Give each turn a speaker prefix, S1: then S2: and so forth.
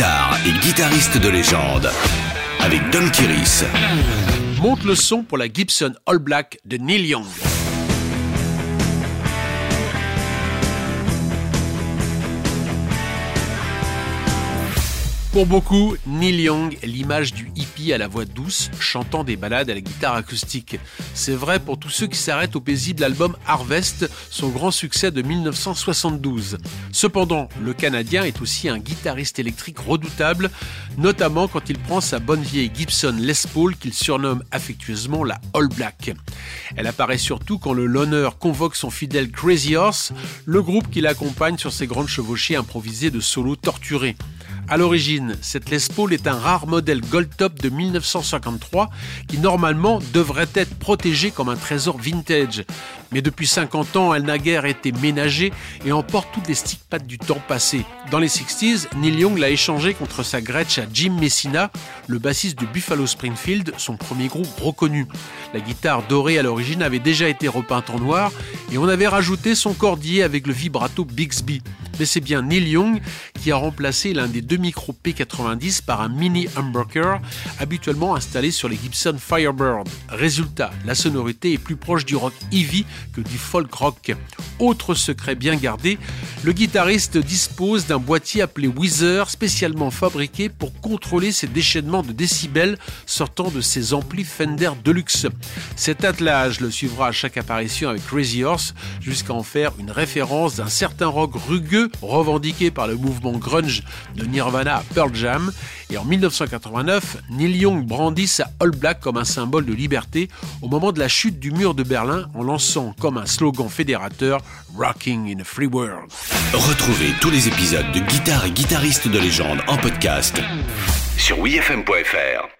S1: guitare et guitariste de légende avec Don Kiris.
S2: Monte le son pour la Gibson All Black de Neil Young. Pour beaucoup, Neil Young est l'image du hippie à la voix douce, chantant des ballades à la guitare acoustique. C'est vrai pour tous ceux qui s'arrêtent au paisible album Harvest, son grand succès de 1972. Cependant, le Canadien est aussi un guitariste électrique redoutable, notamment quand il prend sa bonne vieille Gibson Les Paul qu'il surnomme affectueusement la All Black. Elle apparaît surtout quand le loner convoque son fidèle Crazy Horse, le groupe qui l'accompagne sur ses grandes chevauchées improvisées de solos torturés. À l'origine, cette Les Paul est un rare modèle Gold Top de 1953 qui normalement devrait être protégé comme un trésor vintage. Mais depuis 50 ans, elle n'a guère été ménagée et emporte toutes les stick-pads du temps passé. Dans les 60s, Neil Young l'a échangé contre sa Gretsch à Jim Messina, le bassiste de Buffalo Springfield, son premier groupe reconnu. La guitare dorée à l'origine avait déjà été repeinte en noir et on avait rajouté son cordier avec le vibrato Bixby. Mais c'est bien Neil Young qui a remplacé l'un des deux micros P90 par un mini humbucker habituellement installé sur les Gibson Firebird. Résultat, la sonorité est plus proche du rock heavy que du folk rock. Autre secret bien gardé, le guitariste dispose d'un boîtier appelé Weezer spécialement fabriqué pour contrôler ces déchaînements de décibels sortant de ses amplis Fender Deluxe. Cet attelage le suivra à chaque apparition avec Crazy Horse jusqu'à en faire une référence d'un certain rock rugueux revendiqué par le mouvement grunge de Nirvana à Pearl Jam. Et en 1989, Neil Young brandit sa All Black comme un symbole de liberté au moment de la chute du mur de Berlin en lançant comme un slogan fédérateur Rocking in a Free World.
S1: Retrouvez tous les épisodes de Guitare et guitaristes de légende en podcast sur wfm.fr.